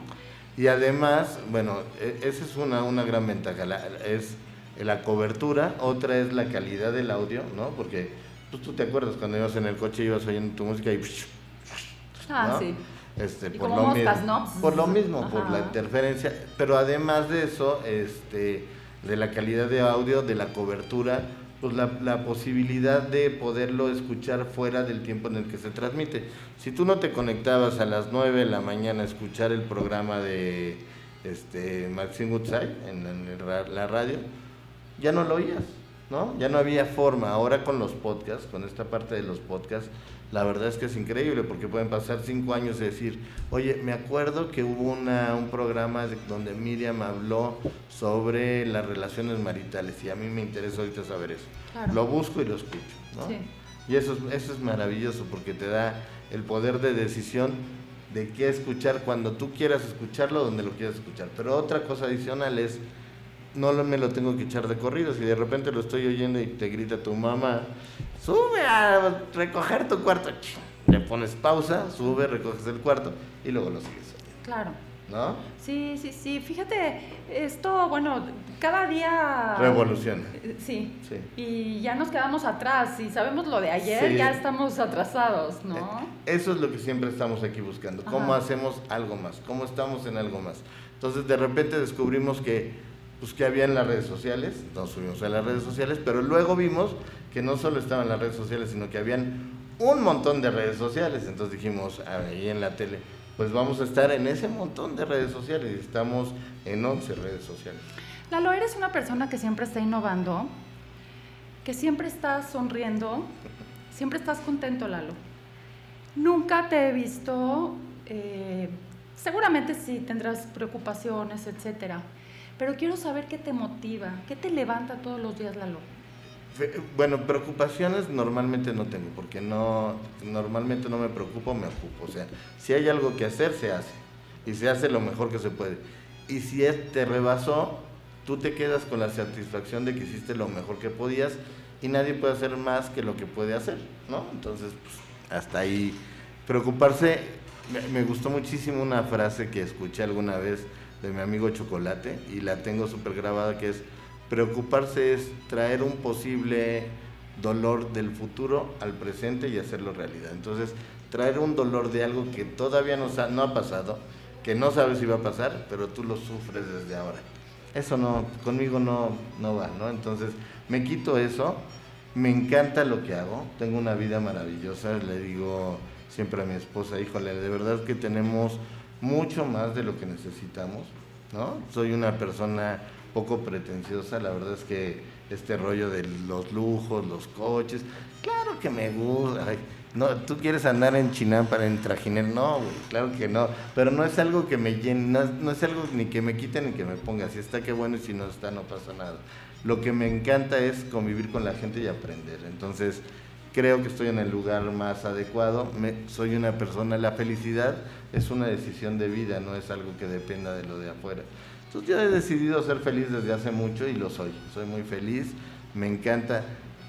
Y además, bueno, e, esa es una, una gran ventaja, es la cobertura, otra es la calidad del audio, ¿no? Porque pues, tú te acuerdas cuando ibas en el coche ibas oyendo tu música y... Ah, sí. Este, por, lo mismo, por lo mismo, por la interferencia, pero además de eso, este, de la calidad de audio, de la cobertura, pues la, la, posibilidad de poderlo escuchar fuera del tiempo en el que se transmite. Si tú no te conectabas a las 9 de la mañana a escuchar el programa de este, Maxine Woodside en, en la radio, ya no lo oías, ¿no? Ya no había forma. Ahora con los podcasts, con esta parte de los podcasts, la verdad es que es increíble porque pueden pasar cinco años y decir, oye, me acuerdo que hubo una, un programa donde Miriam habló sobre las relaciones maritales y a mí me interesa ahorita saber eso. Lo busco y lo escucho, ¿no? Y eso, eso es maravilloso porque te da el poder de decisión de qué escuchar cuando tú quieras escucharlo, donde lo quieras escuchar. Pero otra cosa adicional es no me lo tengo que echar de corrido. Si de repente lo estoy oyendo y te grita tu mamá, sube a recoger tu cuarto. Le pones pausa, sube, recoges el cuarto y luego lo sigues. Claro. ¿No? Sí, sí, sí. Fíjate, esto, bueno, cada día... Revoluciona. Sí. sí. Y ya nos quedamos atrás. Si sabemos lo de ayer, ya estamos atrasados, ¿no? Eh, eso es lo que siempre estamos aquí buscando. ¿Cómo hacemos algo más? ¿Cómo estamos en algo más? Entonces, de repente descubrimos que pues que había en las redes sociales, nos subimos a las redes sociales, pero luego vimos que no solo estaban las redes sociales, sino que habían un montón de redes sociales, entonces dijimos ahí en la tele, pues vamos a estar en ese montón de redes sociales, y estamos en 11 redes sociales. Lalo, eres una persona que siempre está innovando, que siempre estás sonriendo, siempre estás contento, Lalo. Nunca te he visto, eh, seguramente sí tendrás preocupaciones, etcétera pero quiero saber qué te motiva, qué te levanta todos los días, Lalo. Bueno, preocupaciones normalmente no tengo, porque no, normalmente no me preocupo, me ocupo. O sea, si hay algo que hacer, se hace. Y se hace lo mejor que se puede. Y si te rebasó, tú te quedas con la satisfacción de que hiciste lo mejor que podías y nadie puede hacer más que lo que puede hacer, ¿no? Entonces, pues, hasta ahí. Preocuparse, me gustó muchísimo una frase que escuché alguna vez de mi amigo Chocolate y la tengo súper grabada que es preocuparse es traer un posible dolor del futuro al presente y hacerlo realidad. Entonces, traer un dolor de algo que todavía no, ha pasado, que no sabes si va a pasar, pero tú lo sufres desde ahora. Eso no, conmigo no, no va, ¿no? Entonces, me quito eso, me encanta lo que hago, tengo una vida maravillosa, le digo siempre a mi esposa, híjole, de verdad que tenemos mucho más de lo que necesitamos, ¿no? Soy una persona poco pretenciosa, la verdad es que este rollo de los lujos, los coches, claro que me gusta. no, tú quieres andar en China para en trajiner, no, claro que no, pero no es algo que me llene, no, no, es algo ni que me quite ni que me ponga, si está qué bueno y si no está no pasa nada. Lo que me encanta es convivir con la gente y aprender. Entonces, creo que estoy en el lugar más adecuado. soy una persona, la felicidad es una decisión de vida, no es algo que dependa de lo de afuera. Entonces yo he decidido ser feliz desde hace mucho y lo soy. Soy muy feliz, me encanta.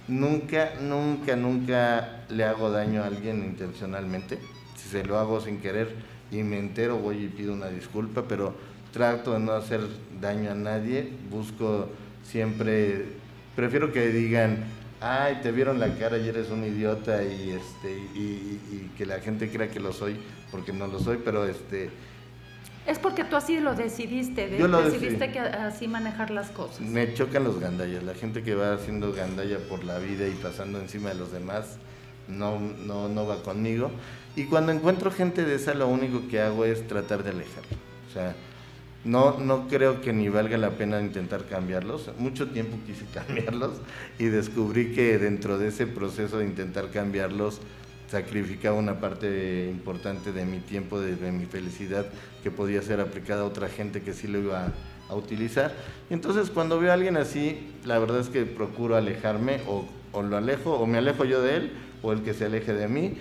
Nunca, nunca, nunca le hago daño a alguien intencionalmente. Si se lo hago sin querer y me entero, voy y pido una disculpa, pero trato de no hacer daño a nadie. Busco siempre, prefiero que digan, ay, te vieron la cara y eres un idiota y, este, y, que la gente crea que lo soy, porque no lo soy, pero este... Es porque tú así lo decidiste, Yo lo decidiste que así manejar las cosas. Me chocan los gandallas, la gente que va haciendo gandalla por la vida y pasando encima de los demás, no, no, no va conmigo. Y cuando encuentro gente de esa, lo único que hago es tratar de alejarlo. O sea, no, no creo que ni valga la pena intentar cambiarlos. Mucho tiempo quise cambiarlos y descubrí que dentro de ese proceso de intentar cambiarlos sacrificaba una parte importante de mi tiempo, de, mi felicidad, que podía ser aplicada a otra gente que sí lo iba a, utilizar. entonces cuando veo a alguien así, la verdad es que procuro alejarme o, o, lo alejo o me alejo yo de él o el que se aleje de mí,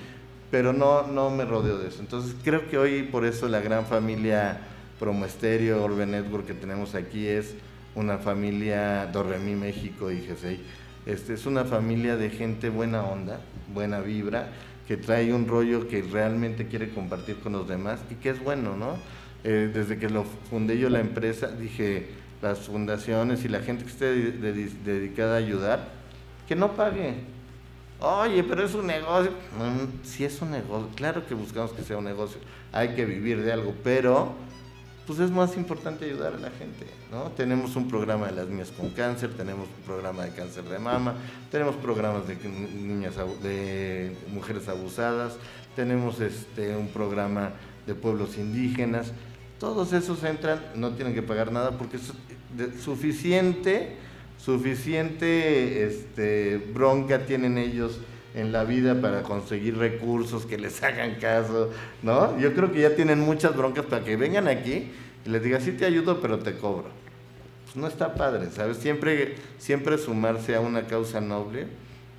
pero no, no me rodeo de eso. Entonces creo que hoy por eso la gran familia Promo Estéreo, Orbe Network que tenemos aquí es una familia Dorremí México y Gesey. Este es una familia de gente buena onda, buena vibra, que trae un rollo que realmente quiere compartir con los demás y que es bueno, ¿no? Eh, desde que lo fundé yo la empresa, dije, las fundaciones y la gente que esté dedicada a ayudar, que no pague. Oye, pero es un negocio. si es un negocio, claro que buscamos que sea un negocio. Hay que vivir de algo, pero pues es más importante ayudar a la gente, ¿no? Tenemos un programa de las niñas con cáncer, tenemos un programa de cáncer de mama, tenemos programas de niñas de mujeres abusadas, tenemos este un programa de pueblos indígenas, todos esos entran, no tienen que pagar nada porque es suficiente, suficiente este, bronca tienen ellos en la vida para conseguir recursos, que les hagan caso, ¿no? Yo creo que ya tienen muchas broncas para que vengan aquí y les diga, sí te ayudo, pero te cobro. Pues no está padre, ¿sabes? Siempre, siempre sumarse a una causa noble,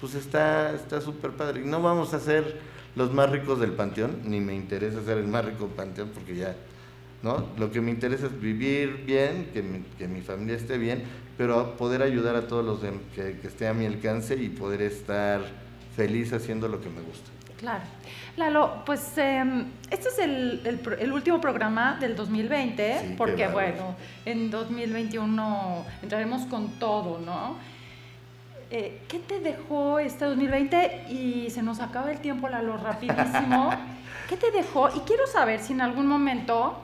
pues está súper padre. Y no vamos a ser los más ricos del panteón, ni me interesa ser el más rico del panteón porque ya, ¿no? Lo que me interesa es vivir bien, que mi, que mi familia esté bien, pero poder ayudar a todos los que, que esté a mi alcance y poder estar feliz haciendo lo que me gusta. Claro. Lalo, pues em, este es el, el, último programa del 2020, porque bueno, en 2021 entraremos con todo, ¿no? Eh, ¿Qué te dejó este 2020? Y se nos acaba el tiempo, Lalo, rapidísimo. ¿Qué te dejó? Y quiero saber si en algún momento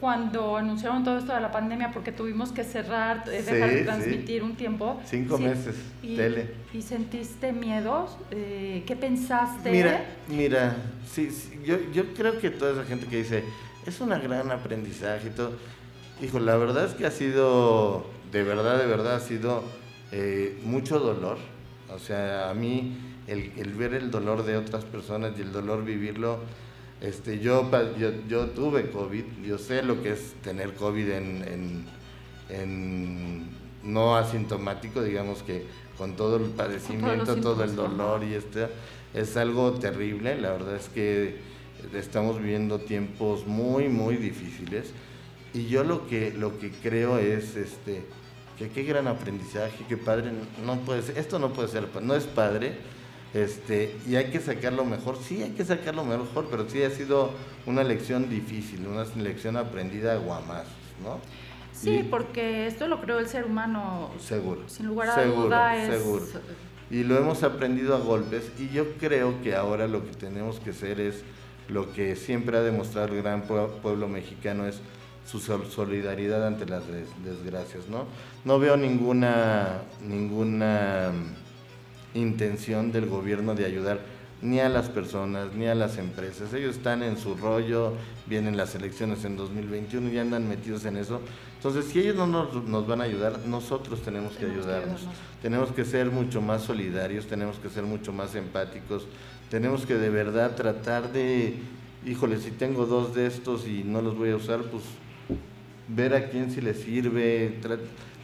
cuando anunciaron todo esto de la pandemia, porque tuvimos que cerrar, eh, dejar de transmitir un tiempo. Cinco meses, y, tele. ¿Y sentiste miedos? Eh, ¿Qué pensaste? Mira, mira, sí, yo, yo creo que toda esa gente que dice, es un gran aprendizaje y todo, hijo, la verdad es que ha sido, de verdad, de verdad, ha sido eh, mucho dolor. O sea, a mí el, el ver el dolor de otras personas y el dolor vivirlo, este, yo, yo, yo, tuve COVID, yo sé lo que es tener COVID en, en, no asintomático, digamos que con todo el padecimiento, todo el dolor y este, es algo terrible, la verdad es que estamos viviendo tiempos muy, muy difíciles. Y yo lo que, lo que creo es este, que qué gran aprendizaje, que padre, no puede ser, esto no puede ser, no es padre, este, y hay que sacarlo mejor, sí hay que sacarlo mejor, pero sí ha sido una lección difícil, una lección aprendida a guamazos, ¿no? Sí, porque esto lo creó el ser humano. Seguro. Sin lugar a duda es... Seguro. Y lo hemos aprendido a golpes y yo creo que ahora lo que tenemos que hacer es lo que siempre ha demostrado el gran pueblo mexicano es su solidaridad ante las desgracias, ¿no? No veo ninguna ninguna intención del gobierno de ayudar ni a las personas ni a las empresas. Ellos están en su rollo, vienen las elecciones en 2021 y andan metidos en eso. Entonces, si ellos no nos, van a ayudar, nosotros tenemos que ayudarnos. tenemos que ser mucho más solidarios, tenemos que ser mucho más empáticos, tenemos que de verdad tratar de, híjole, si tengo dos de estos y no los voy a usar, pues ver a quién si les sirve.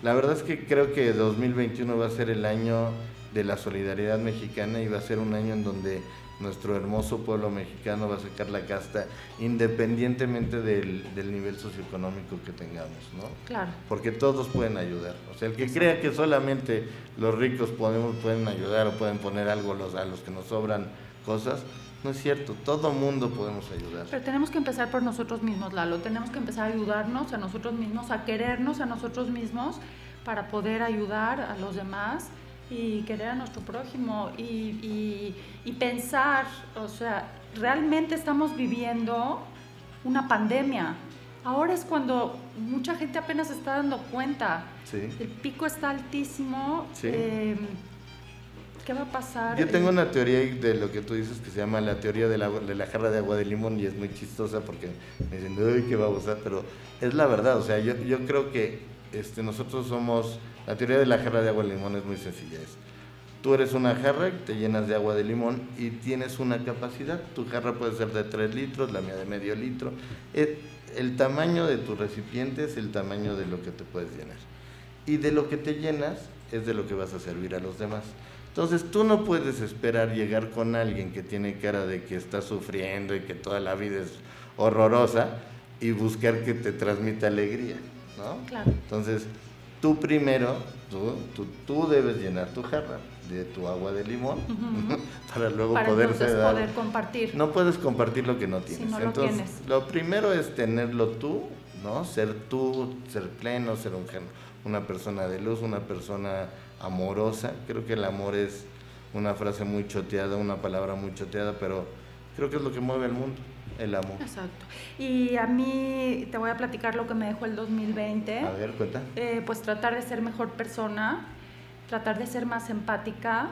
La verdad es que creo que 2021 va a ser el año de la solidaridad mexicana y va a ser un año en donde nuestro hermoso pueblo mexicano va a sacar la casta independientemente del, nivel socioeconómico que tengamos, ¿no? Claro. Porque todos pueden ayudar. O sea, el que crea que solamente los ricos podemos, pueden ayudar o pueden poner algo los, a los que nos sobran cosas, no es cierto, todo mundo podemos ayudar. Pero tenemos que empezar por nosotros mismos, Lalo. Tenemos que empezar a ayudarnos a nosotros mismos, a querernos a nosotros mismos para poder ayudar a los demás y querer a nuestro prójimo y, y, pensar, o sea, realmente estamos viviendo una pandemia. Ahora es cuando mucha gente apenas se está dando cuenta. El pico está altísimo. Em, ¿Qué va a pasar? Yo tengo una teoría de lo que tú dices que se llama la teoría de la, de la jarra de agua de limón y es muy chistosa porque me dicen, uy, qué usar pero es la verdad. O sea, yo, yo creo que este, nosotros somos la teoría de la jarra de agua de limón es muy sencilla. Es, tú eres una jarra, te llenas de agua de limón y tienes una capacidad. Tu jarra puede ser de 3 litros, la mía de medio litro. El, el tamaño de tu recipiente es el tamaño de lo que te puedes llenar. Y de lo que te llenas es de lo que vas a servir a los demás. Entonces tú no puedes esperar llegar con alguien que tiene cara de que está sufriendo y que toda la vida es horrorosa y buscar que te transmita alegría, ¿no? Claro. Entonces, tú primero, tú, tú, debes llenar tu jarra de tu agua de limón para luego para poder poder compartir. No puedes compartir lo que no tienes. lo entonces, lo primero es tenerlo tú, ¿no? Ser tú, ser pleno, ser un, una persona de luz, una persona amorosa. Creo que el amor es una frase muy choteada, una palabra muy choteada, pero creo que es lo que mueve el mundo. El amor. Exacto. Y a mí te voy a platicar lo que me dejó el 2020. A ver, cuenta. Eh, pues tratar de ser mejor persona, tratar de ser más empática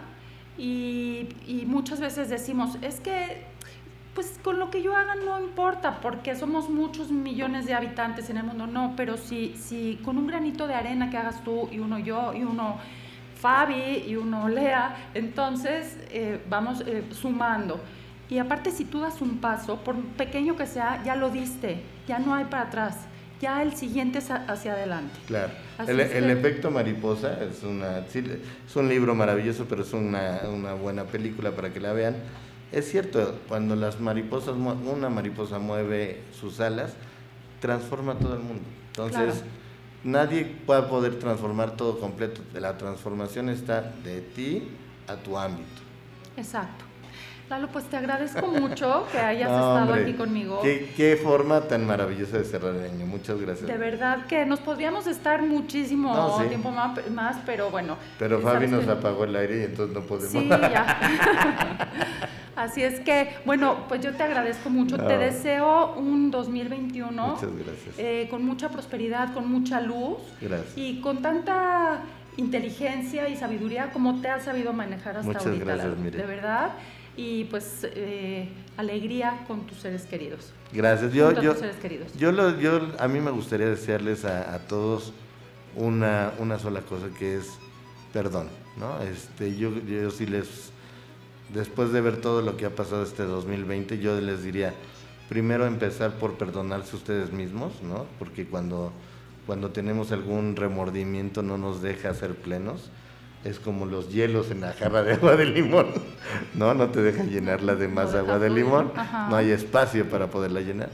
y, y muchas veces decimos, es que pues con lo que yo haga no importa, porque somos muchos millones de habitantes en el mundo, no, pero si, si con un granito de arena que hagas tú y uno yo y uno Fabi y uno Lea, entonces eh, vamos eh, sumando. Y aparte si tú das un paso, por pequeño que sea, ya lo diste, ya no hay para atrás, ya el siguiente es hacia adelante. Claro. El, el, efecto mariposa es, una, es un libro maravilloso, pero es una, una buena película para que la vean es cierto, cuando las mariposas, una mariposa mueve sus alas, transforma todo el mundo. Entonces, nadie va a poder transformar todo completo. La transformación está de ti a tu ámbito. Exacto. Lalo, pues te agradezco mucho que hayas estado aquí conmigo. ¿Qué, forma tan maravillosa de cerrar el año. Muchas gracias. De verdad que nos podríamos estar muchísimo tiempo más, pero bueno. Pero Fabi nos apagó el aire y entonces no podemos. Sí, ya. Así es que, bueno, pues yo te agradezco mucho. Te deseo un 2021. Muchas gracias. Eh, con mucha prosperidad, con mucha luz. Gracias. Y con tanta inteligencia y sabiduría como te has sabido manejar hasta Muchas ahorita. Gracias, De verdad. Y pues eh, alegría con tus seres queridos. Gracias. Yo, yo, seres queridos. Yo, lo, yo, a mí me gustaría desearles a, todos una, una sola cosa que es perdón, ¿no? Este, yo, yo sí les después de ver todo lo que ha pasado este 2020, yo les diría, primero empezar por perdonarse ustedes mismos, ¿no? Porque cuando, cuando tenemos algún remordimiento no nos deja ser plenos. Es como los hielos en la jarra de agua de limón, ¿no? No te deja llenarla de más agua de limón, no hay espacio para poderla llenar.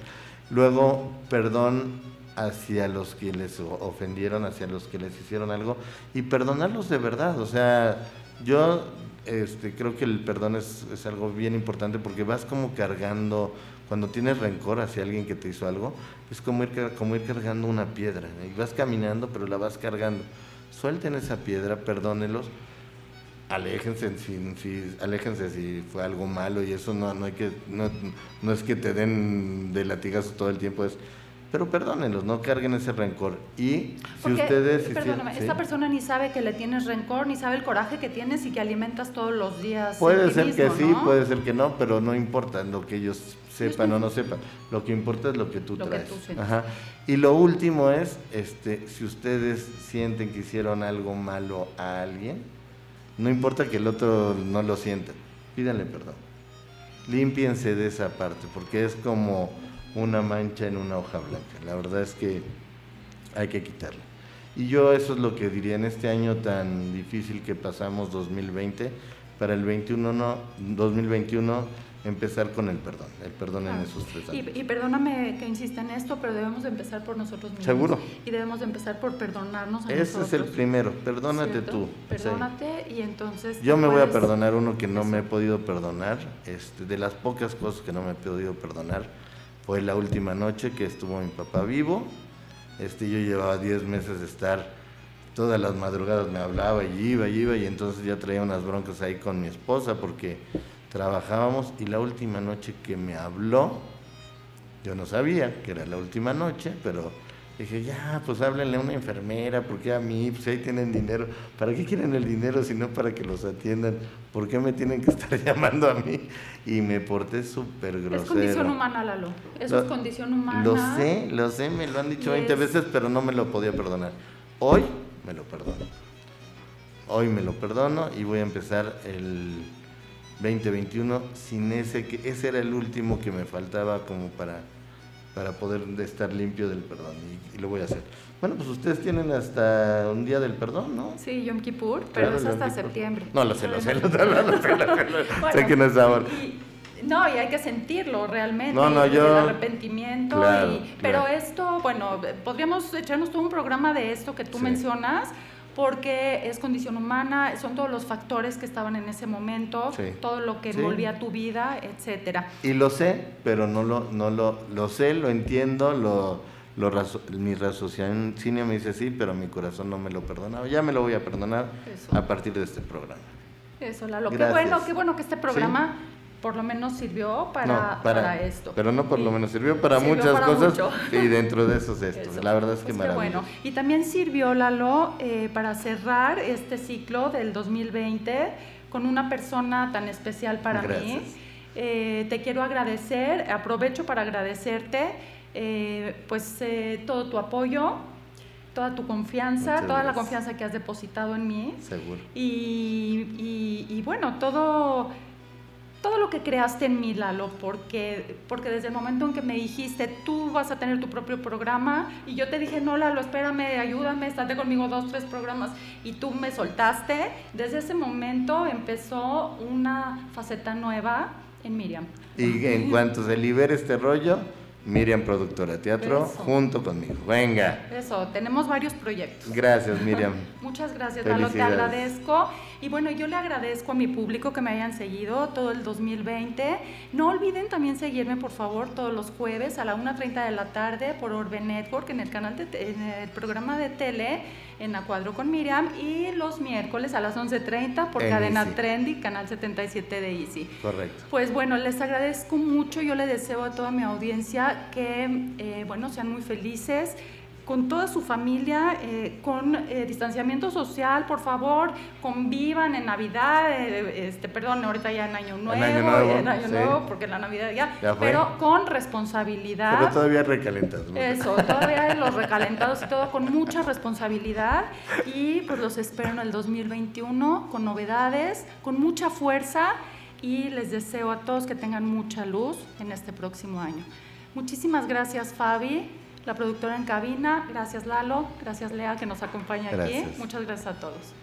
Luego, perdón hacia los que les ofendieron, hacia los que les hicieron algo, y perdonarlos de verdad. O sea, yo este, creo que el perdón es, algo bien importante porque vas como cargando, cuando tienes rencor hacia alguien que te hizo algo, es como ir, como ir cargando una piedra. Y vas caminando, pero la vas cargando. Suelten esa piedra, perdónelos, aléjense si, si, aléjense si fue algo malo y eso no, no, hay que, no, no es que te den de latigazo todo el tiempo, es pero perdónenlos, no carguen ese rencor. Y si ustedes... Perdóname, esta persona ni sabe que le tienes rencor, ni sabe el coraje que tienes y que alimentas todos los días. Puede ser que sí, puede ser que no, pero no importa lo que ellos sepan o no sepan. Lo que importa es lo que tú traes. Ajá. Y lo último es, este, si ustedes sienten que hicieron algo malo a alguien, no importa que el otro no lo sienta, pídanle perdón. Límpiense de esa parte, porque es como una mancha en una hoja blanca. La verdad es que hay que quitarla. Y yo eso es lo que diría en este año tan difícil que pasamos 2020, para el 21 no, 2021 empezar con el perdón, el perdón en ah, esos tres años. Y, perdóname que insista en esto, pero debemos de empezar por nosotros mismos. Seguro. Y debemos de empezar por perdonarnos a Ese es el primero, perdónate tú. Perdónate y entonces... Yo me voy a perdonar uno que no me he podido perdonar, este, de las pocas cosas que no me he podido perdonar fue la última noche que estuvo mi papá vivo. Este, yo llevaba 10 meses de estar, todas las madrugadas me hablaba y iba y iba y entonces ya traía unas broncas ahí con mi esposa porque trabajábamos y la última noche que me habló, yo no sabía que era la última noche, pero Dije, ya, pues háblenle a una enfermera, porque a mí, pues ahí tienen dinero. ¿Para qué quieren el dinero si no para que los atiendan? ¿Por qué me tienen que estar llamando a mí? Y me porté súper grosero. Es condición humana, Lalo. Eso es condición humana. Lo sé, lo sé, me lo han dicho 20 veces, pero no me lo podía perdonar. Hoy me lo perdono. Hoy me lo perdono y voy a empezar el 2021 sin ese, que ese era el último que me faltaba como para para poder estar limpio del perdón y, lo voy a hacer. Bueno, pues ustedes tienen hasta un día del perdón, ¿no? Sí, Yom Kippur, pero es hasta septiembre. No, lo sé, lo sé, lo sé, lo sé, sé, que no es ahora. no, y hay que sentirlo realmente. No, no, yo... El arrepentimiento. pero esto, bueno, podríamos echarnos todo un programa de esto que tú mencionas porque es condición humana, son todos los factores que estaban en ese momento, todo lo que envolvía tu vida, etcétera. Y lo sé, pero no lo, no lo, lo sé, lo entiendo, lo, lo mi raciocinio me dice sí, pero mi corazón no me lo perdona. Ya me lo voy a perdonar a partir de este programa. Eso, Lalo. Qué bueno, qué bueno que este programa por lo menos sirvió para, para, esto. Pero no por lo menos, sirvió para muchas cosas y dentro de esos estos. La verdad es que pues maravilloso. Bueno. Y también sirvió, Lalo, eh, para cerrar este ciclo del 2020 con una persona tan especial para mí. Eh, te quiero agradecer, aprovecho para agradecerte eh, pues todo tu apoyo, toda tu confianza, toda la confianza que has depositado en mí. Seguro. Y, y, bueno, todo, todo lo que creaste en mí, Lalo, porque, porque desde el momento en que me dijiste, tú vas a tener tu propio programa, y yo te dije, no, Lalo, espérame, ayúdame, estate conmigo dos, tres programas, y tú me soltaste, desde ese momento empezó una faceta nueva en Miriam. Y en cuanto se libere este rollo, Miriam, productora de teatro, junto conmigo. Venga. Eso, tenemos varios proyectos. Gracias, Miriam. Muchas gracias, Lalo, te agradezco. Y bueno, yo le agradezco a mi público que me hayan seguido todo el 2020. No olviden también seguirme, por favor, todos los jueves a la 1.30 de la tarde por Orbe Network en el canal de, en el programa de tele en A Cuadro con Miriam y los miércoles a las 11.30 por Cadena Trendy, canal 77 de Easy. Correcto. Pues bueno, les agradezco mucho. Yo le deseo a toda mi audiencia que, eh, bueno, sean muy felices con toda su familia, eh, con eh, distanciamiento social, por favor, convivan en Navidad, eh, este, perdón, ahorita ya en Año Nuevo, en Año Nuevo, porque la Navidad ya, pero con responsabilidad. Pero todavía recalentados. Eso, todavía los recalentados y todo con mucha responsabilidad y pues los espero en el 2021 con novedades, con mucha fuerza y les deseo a todos que tengan mucha luz en este próximo año. Muchísimas gracias, Fabi la productora en cabina. Gracias Lalo, gracias Lea que nos acompaña aquí. Muchas gracias a todos.